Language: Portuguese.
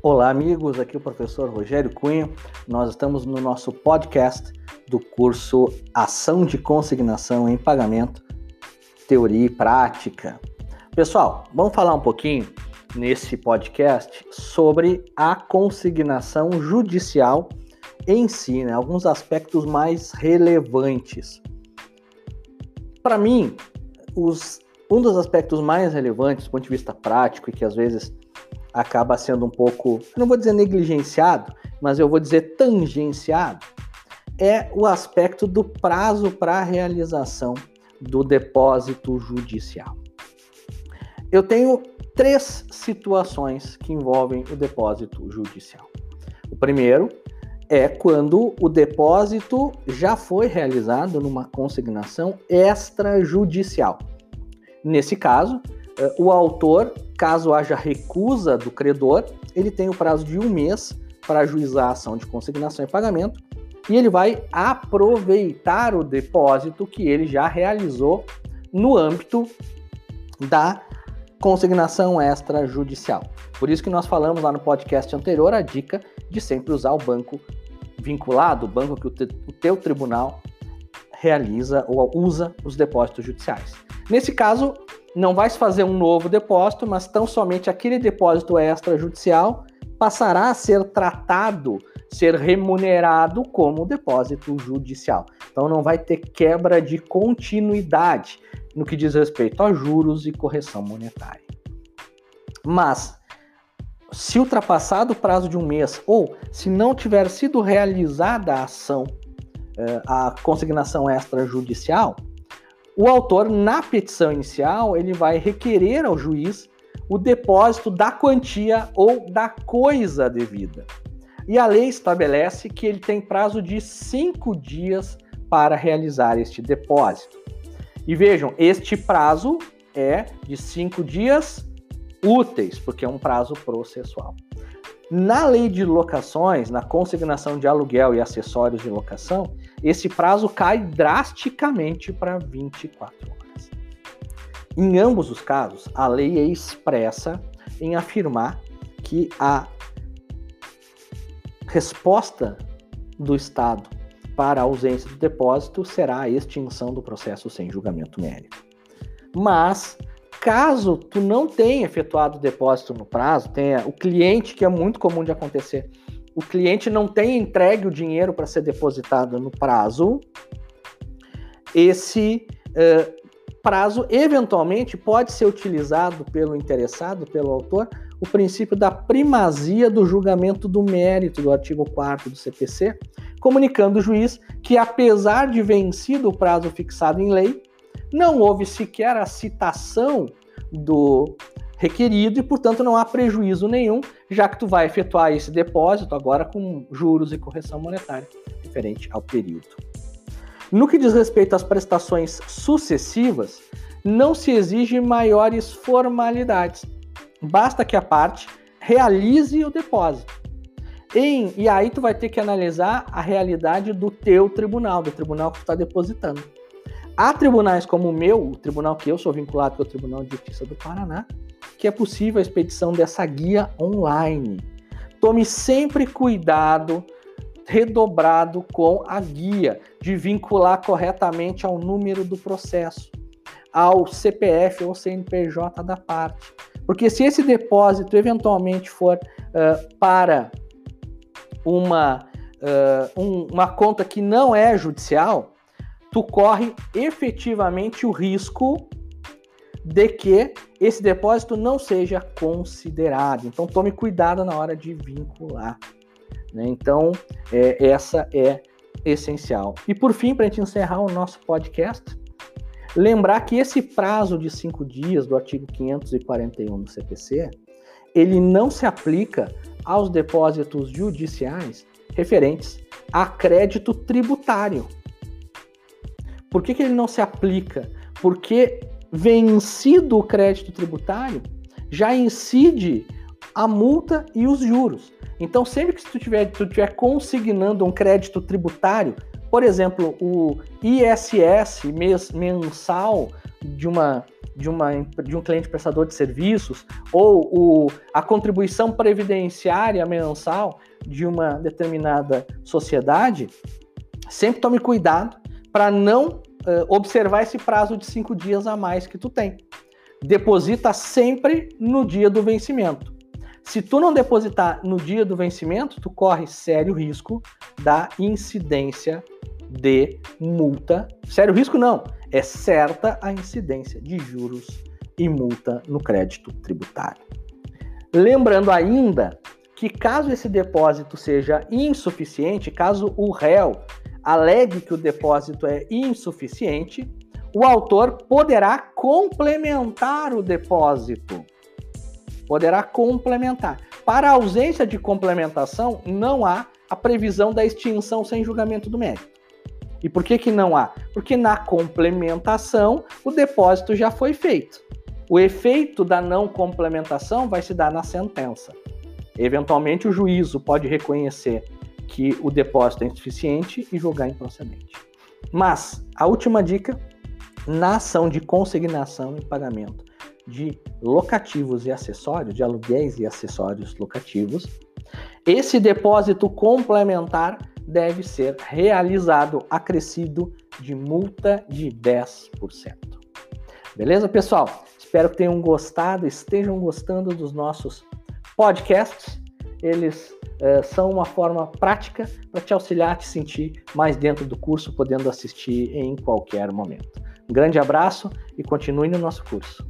Olá, amigos. Aqui é o professor Rogério Cunha. Nós estamos no nosso podcast do curso Ação de Consignação em Pagamento, Teoria e Prática. Pessoal, vamos falar um pouquinho nesse podcast sobre a consignação judicial em si, né? alguns aspectos mais relevantes. Para mim, os, um dos aspectos mais relevantes do ponto de vista prático e que às vezes acaba sendo um pouco, não vou dizer negligenciado, mas eu vou dizer tangenciado, é o aspecto do prazo para a realização do depósito judicial. Eu tenho três situações que envolvem o depósito judicial. O primeiro é quando o depósito já foi realizado numa consignação extrajudicial. Nesse caso, eh, o autor, caso haja recusa do credor, ele tem o prazo de um mês para ajuizar a ação de consignação e pagamento e ele vai aproveitar o depósito que ele já realizou no âmbito da consignação extrajudicial. Por isso que nós falamos lá no podcast anterior a dica de sempre usar o banco vinculado, o banco que o, te, o teu tribunal realiza ou usa os depósitos judiciais. Nesse caso, não vai se fazer um novo depósito, mas tão somente aquele depósito extrajudicial passará a ser tratado, ser remunerado como depósito judicial. Então não vai ter quebra de continuidade no que diz respeito a juros e correção monetária. Mas se ultrapassado o prazo de um mês ou se não tiver sido realizada a ação, eh, a consignação extrajudicial, o autor, na petição inicial, ele vai requerer ao juiz o depósito da quantia ou da coisa devida. E a lei estabelece que ele tem prazo de cinco dias para realizar este depósito. E vejam, este prazo é de cinco dias úteis, porque é um prazo processual. Na lei de locações, na consignação de aluguel e acessórios de locação, esse prazo cai drasticamente para 24 horas. Em ambos os casos, a lei é expressa em afirmar que a resposta do Estado para a ausência do depósito será a extinção do processo sem julgamento mérito. Mas Caso tu não tenha efetuado o depósito no prazo, tenha o cliente, que é muito comum de acontecer, o cliente não tenha entregue o dinheiro para ser depositado no prazo, esse uh, prazo eventualmente pode ser utilizado pelo interessado, pelo autor, o princípio da primazia do julgamento do mérito do artigo 4 do CPC, comunicando o juiz que, apesar de vencido o prazo fixado em lei, não houve sequer a citação do requerido e, portanto, não há prejuízo nenhum, já que tu vai efetuar esse depósito agora com juros e correção monetária referente ao período. No que diz respeito às prestações sucessivas, não se exige maiores formalidades. Basta que a parte realize o depósito. Em, e aí tu vai ter que analisar a realidade do teu tribunal, do tribunal que tu está depositando. Há tribunais como o meu, o tribunal que eu sou vinculado, que é o Tribunal de Justiça do Paraná, que é possível a expedição dessa guia online. Tome sempre cuidado redobrado com a guia, de vincular corretamente ao número do processo, ao CPF ou CNPJ da parte. Porque se esse depósito eventualmente for uh, para uma, uh, um, uma conta que não é judicial, tu corre efetivamente o risco de que esse depósito não seja considerado. Então tome cuidado na hora de vincular. Né? Então é, essa é essencial. E por fim, para a gente encerrar o nosso podcast, lembrar que esse prazo de cinco dias do artigo 541 do CPC, ele não se aplica aos depósitos judiciais referentes a crédito tributário. Por que, que ele não se aplica? Porque vencido o crédito tributário, já incide a multa e os juros. Então, sempre que tu tiver, tu tiver consignando um crédito tributário, por exemplo, o ISS mensal de uma de, uma, de um cliente prestador de serviços ou o, a contribuição previdenciária mensal de uma determinada sociedade, sempre tome cuidado para não uh, observar esse prazo de cinco dias a mais que tu tem. Deposita sempre no dia do vencimento. Se tu não depositar no dia do vencimento, tu corre sério risco da incidência de multa. Sério risco não, é certa a incidência de juros e multa no crédito tributário. Lembrando ainda que caso esse depósito seja insuficiente, caso o réu alegue que o depósito é insuficiente, o autor poderá complementar o depósito. Poderá complementar. Para ausência de complementação, não há a previsão da extinção sem julgamento do mérito. E por que, que não há? Porque na complementação o depósito já foi feito. O efeito da não complementação vai se dar na sentença. Eventualmente, o juízo pode reconhecer que o depósito é insuficiente e julgar improcedente. Mas, a última dica, na ação de consignação e pagamento de locativos e acessórios, de aluguéis e acessórios locativos, esse depósito complementar deve ser realizado acrescido de multa de 10%. Beleza, pessoal? Espero que tenham gostado, estejam gostando dos nossos podcasts. Eles é, são uma forma prática para te auxiliar a te sentir mais dentro do curso, podendo assistir em qualquer momento. Um grande abraço e continue no nosso curso.